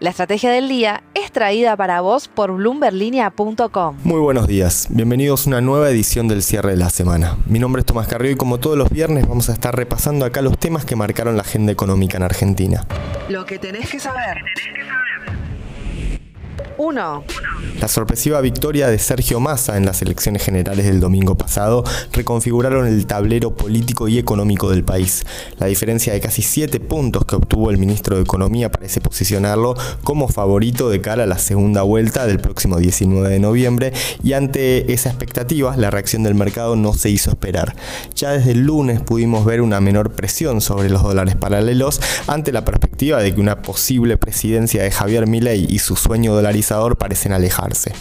La estrategia del día es traída para vos por bloomberlinia.com. Muy buenos días, bienvenidos a una nueva edición del cierre de la semana. Mi nombre es Tomás Carrillo y como todos los viernes vamos a estar repasando acá los temas que marcaron la agenda económica en Argentina. Lo que tenés que saber. 1. La sorpresiva victoria de Sergio Massa en las elecciones generales del domingo pasado reconfiguraron el tablero político y económico del país. La diferencia de casi 7 puntos que obtuvo el ministro de Economía parece posicionarlo como favorito de cara a la segunda vuelta del próximo 19 de noviembre y ante esa expectativa la reacción del mercado no se hizo esperar. Ya desde el lunes pudimos ver una menor presión sobre los dólares paralelos ante la perspectiva de que una posible presidencia de Javier Milei y su sueño dolarizado parecen alejarse.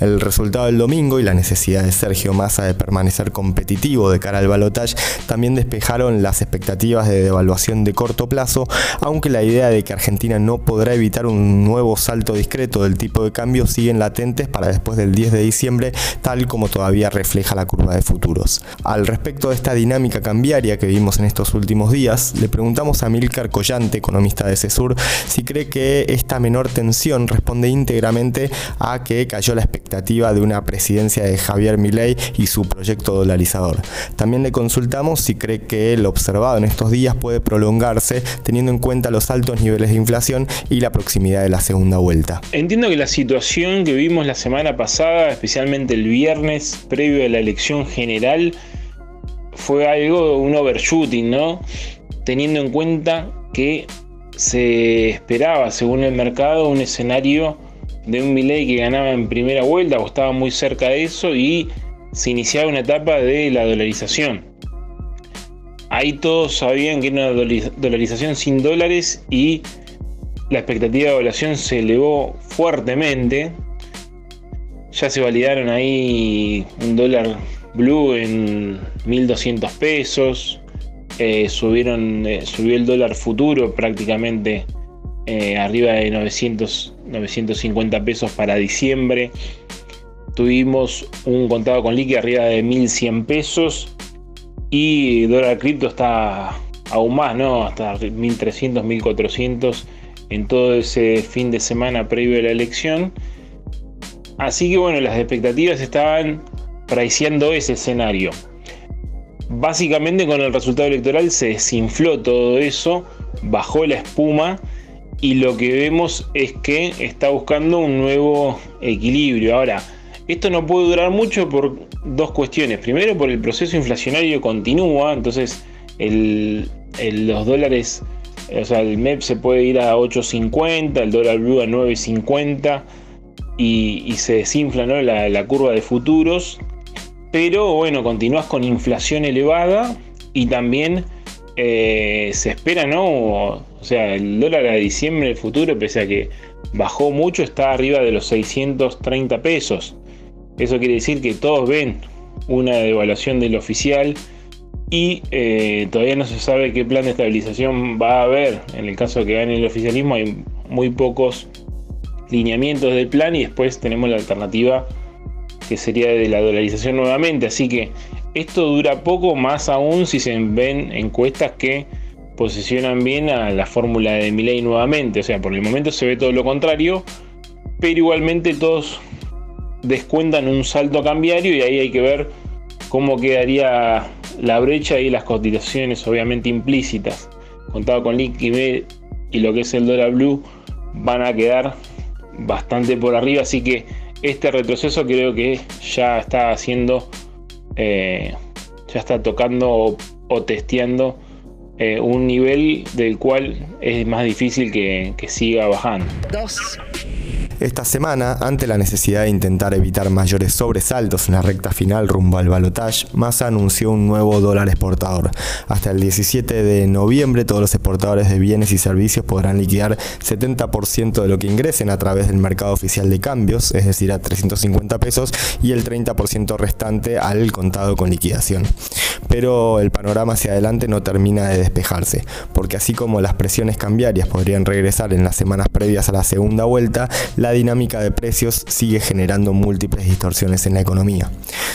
El resultado del domingo y la necesidad de Sergio Massa de permanecer competitivo de cara al balotaje también despejaron las expectativas de devaluación de corto plazo, aunque la idea de que Argentina no podrá evitar un nuevo salto discreto del tipo de cambio siguen latentes para después del 10 de diciembre, tal como todavía refleja la curva de futuros. Al respecto de esta dinámica cambiaria que vimos en estos últimos días, le preguntamos a Milcar Collante, economista de CESUR, si cree que esta menor tensión responde íntegramente a que cayó la expectativa de una presidencia de Javier Milei y su proyecto dolarizador. También le consultamos si cree que el observado en estos días puede prolongarse teniendo en cuenta los altos niveles de inflación y la proximidad de la segunda vuelta. Entiendo que la situación que vimos la semana pasada, especialmente el viernes previo a la elección general, fue algo, un overshooting, ¿no? Teniendo en cuenta que se esperaba, según el mercado, un escenario de un Milei que ganaba en primera vuelta o estaba muy cerca de eso y se iniciaba una etapa de la dolarización. Ahí todos sabían que era una dolarización sin dólares y la expectativa de evaluación se elevó fuertemente. Ya se validaron ahí un dólar blue en 1200 pesos. Eh, subieron, eh, subió el dólar futuro prácticamente eh, arriba de 900, 950 pesos para diciembre. Tuvimos un contado con liqui arriba de 1100 pesos. Y dólar cripto está aún más, ¿no? Hasta 1300, 1400 en todo ese fin de semana previo a la elección. Así que bueno, las expectativas estaban priceando ese escenario. Básicamente con el resultado electoral se desinfló todo eso, bajó la espuma y lo que vemos es que está buscando un nuevo equilibrio. Ahora, esto no puede durar mucho por dos cuestiones. Primero, por el proceso inflacionario continúa, entonces los dólares, o sea, el MEP se puede ir a 8.50, el dólar blue a 9.50 y, se desinfla la, curva de futuros. Pero bueno, continúas con inflación elevada y también eh, se espera, ¿no? O sea, el dólar a diciembre del futuro, pese a que bajó mucho, está arriba de los 630 pesos. Eso quiere decir que todos ven una devaluación del oficial y eh, todavía no se sabe qué plan de estabilización va a haber. En el caso que gane el oficialismo hay muy pocos lineamientos del plan y después tenemos la alternativa que sería de la dolarización nuevamente. Así que esto dura poco, más aún si se ven encuestas que posicionan bien a la fórmula de Milei nuevamente. O sea, por el momento se ve todo lo contrario, pero igualmente todos descuentan un salto cambiario y ahí hay que ver cómo quedaría la brecha y las cotizaciones obviamente implícitas. Contado con liquidez y lo que es el dólar blue van a quedar bastante por arriba, así que este retroceso creo que ya está haciendo, eh, ya está tocando o testeando eh, un nivel del cual es más difícil que, que siga bajando. Dos. Esta semana, ante la necesidad de intentar evitar mayores sobresaltos en la recta final rumbo al balotage, Massa anunció un nuevo dólar exportador. Hasta el 17 de noviembre, todos los exportadores de bienes y servicios podrán liquidar 70% de lo que ingresen a través del mercado oficial de cambios, es decir, a 350 pesos, y el 30% restante al contado con liquidación. Pero el panorama hacia adelante no termina de despejarse, porque así como las presiones cambiarias podrían regresar en las semanas previas a la segunda vuelta, la la dinámica de precios sigue generando múltiples distorsiones en la economía.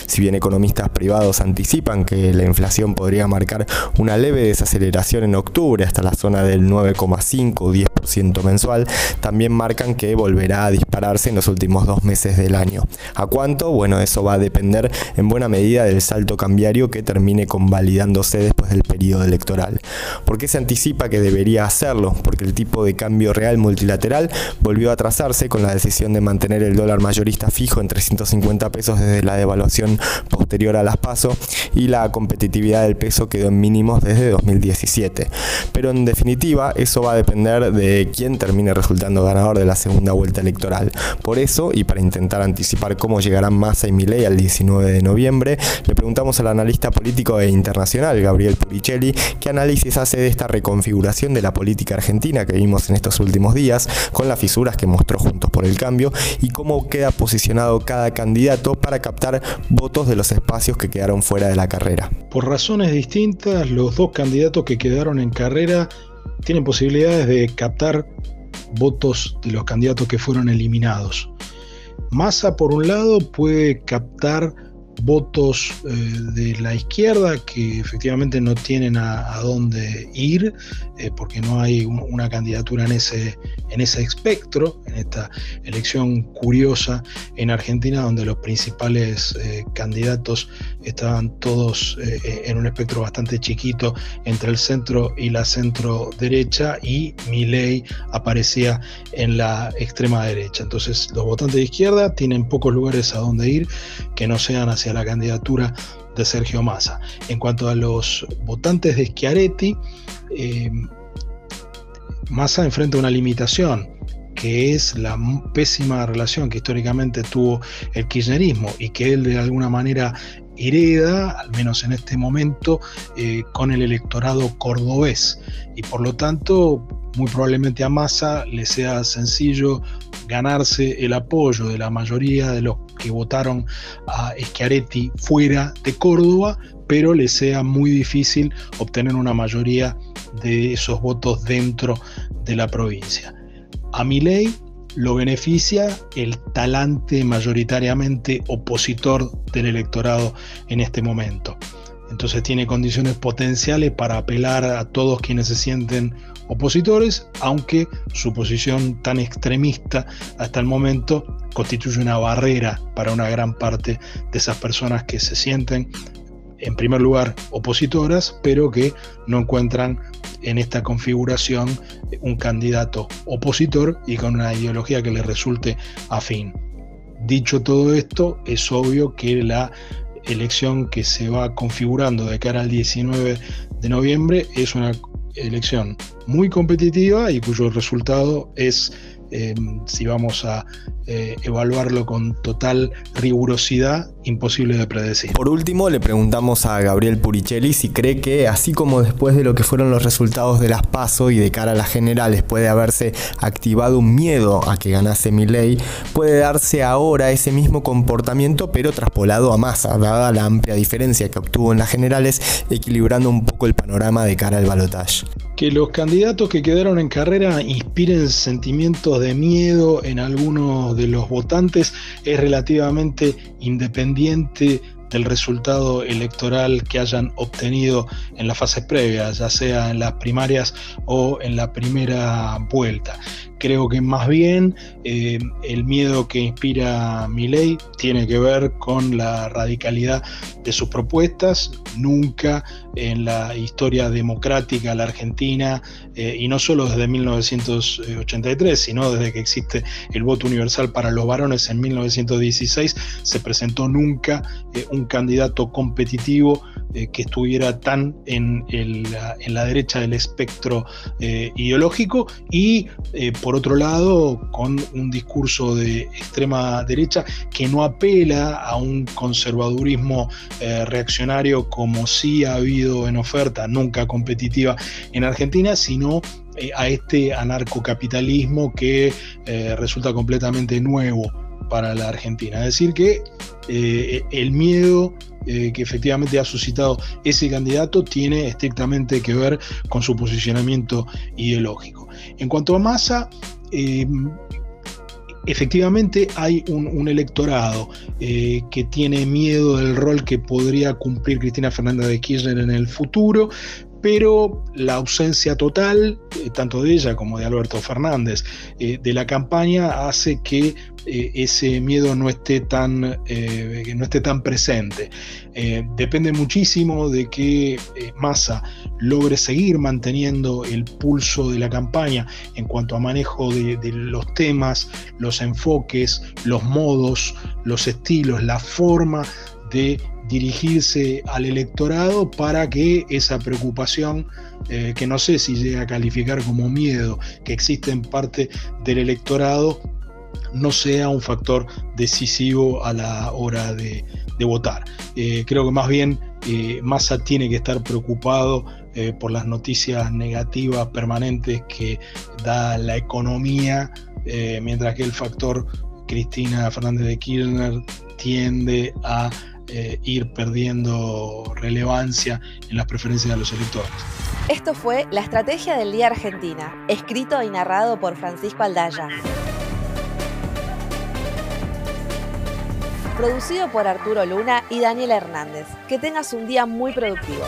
Si bien economistas privados anticipan que la inflación podría marcar una leve desaceleración en octubre hasta la zona del 9,5 o 10% mensual, también marcan que volverá a dispararse en los últimos dos meses del año. ¿A cuánto? Bueno, eso va a depender en buena medida del salto cambiario que termine convalidándose después del periodo electoral. ¿Por qué se anticipa que debería hacerlo? Porque el tipo de cambio real multilateral volvió a trazarse con la decisión de mantener el dólar mayorista fijo en 350 pesos desde la devaluación posterior a las PASO y la competitividad del peso quedó en mínimos desde 2017. Pero en definitiva, eso va a depender de quién termine resultando ganador de la segunda vuelta electoral. Por eso, y para intentar anticipar cómo llegarán Massa y Milei al 19 de noviembre, le preguntamos al analista político e internacional Gabriel Puricelli qué análisis hace de esta reconfiguración de la política argentina que vimos en estos últimos días, con las fisuras que mostró Juntos por el Cambio y cómo queda posicionado cada candidato para captar votos de los espacios que quedaron fuera de la carrera. Por razones distintas, los dos candidatos que quedaron en carrera tienen posibilidades de captar votos de los candidatos que fueron eliminados. Massa, por un lado, puede captar votos eh, de la izquierda que efectivamente no tienen a, dónde ir eh, porque no hay una candidatura en ese, en ese espectro, en esta elección curiosa en Argentina donde los principales eh, candidatos estaban todos en un espectro bastante chiquito entre el centro y la centro derecha y Milei aparecía en la extrema derecha. Entonces los votantes de izquierda tienen pocos lugares a dónde ir que no sean hacia la candidatura de Sergio Massa. En cuanto a los votantes de Schiaretti, eh, Massa enfrenta una limitación que es la pésima relación que históricamente tuvo el kirchnerismo y que él de alguna manera hereda, al menos en este momento, eh, con el electorado cordobés. Y por lo tanto, muy probablemente a Massa le sea sencillo ganarse el apoyo de la mayoría de los que votaron a Schiaretti fuera de Córdoba, pero le sea muy difícil obtener una mayoría de esos votos dentro de la provincia. A Milei lo beneficia el talante mayoritariamente opositor del electorado en este momento. Entonces tiene condiciones potenciales para apelar a todos quienes se sienten opositores, aunque su posición tan extremista hasta el momento constituye una barrera para una gran parte de esas personas que se sienten, en primer lugar, opositoras, pero que no encuentran en esta configuración un candidato opositor y con una ideología que les resulte afín. Dicho todo esto, es obvio que la elección que se va configurando de cara al 19 de noviembre es una elección muy competitiva y cuyo resultado es Em, si vamos a eh, evaluarlo con total rigurosidad, imposible de predecir. Por último, le preguntamos a Gabriel Puricelli si cree que, así como después de lo que fueron los resultados de las PASO y de cara a las generales puede haberse activado un miedo a que ganase ley, puede darse ahora ese mismo comportamiento, pero traspolado a masa, dada la amplia diferencia que obtuvo en las generales, equilibrando un poco el panorama de cara al balotaje. Que los candidatos que quedaron en carrera inspiren sentimientos de miedo en algunos de los votantes es relativamente independiente del resultado electoral que hayan obtenido en las fases previas, ya sea en las primarias o en la primera vuelta. Creo que más bien eh, el miedo que inspira mi ley tiene que ver con la radicalidad de sus propuestas. Nunca en la historia democrática de la Argentina, eh, y no solo desde 1983, sino desde que existe el voto universal para los varones en 1916, se presentó nunca eh, un candidato competitivo que estuviera tan en, la derecha del espectro ideológico y por otro lado, con un discurso de extrema derecha que no apela a un conservadurismo eh, reaccionario como sí ha habido en oferta, nunca competitiva en Argentina, sino eh, a este anarcocapitalismo que eh, resulta completamente nuevo para la Argentina. Es decir, que el miedo que efectivamente ha suscitado ese candidato tiene estrictamente que ver con su posicionamiento ideológico. En cuanto a Massa, eh, efectivamente hay un, electorado eh, que tiene miedo del rol que podría cumplir Cristina Fernández de Kirchner en el futuro, pero la ausencia total, eh, tanto de ella como de Alberto Fernández, eh, de la campaña hace que eh, ese miedo no esté tan, no esté tan presente. depende muchísimo de que Massa logre seguir manteniendo el pulso de la campaña en cuanto a manejo de los temas, los enfoques, los modos, los estilos, la forma de dirigirse al electorado para que esa preocupación, eh, que no sé si llega a calificar como miedo, que existe en parte del electorado, no sea un factor decisivo a la hora de, votar. Eh, creo que más bien eh, Massa tiene que estar preocupado por las noticias negativas permanentes que da la economía, mientras que el factor Cristina Fernández de Kirchner tiende a eh, ir perdiendo relevancia en las preferencias de los electores. Esto fue La Estrategia del Día Argentina, escrito y narrado por Francisco Aldaya. Producido por Arturo Luna y Daniel Hernández. Que tengas un día muy productivo.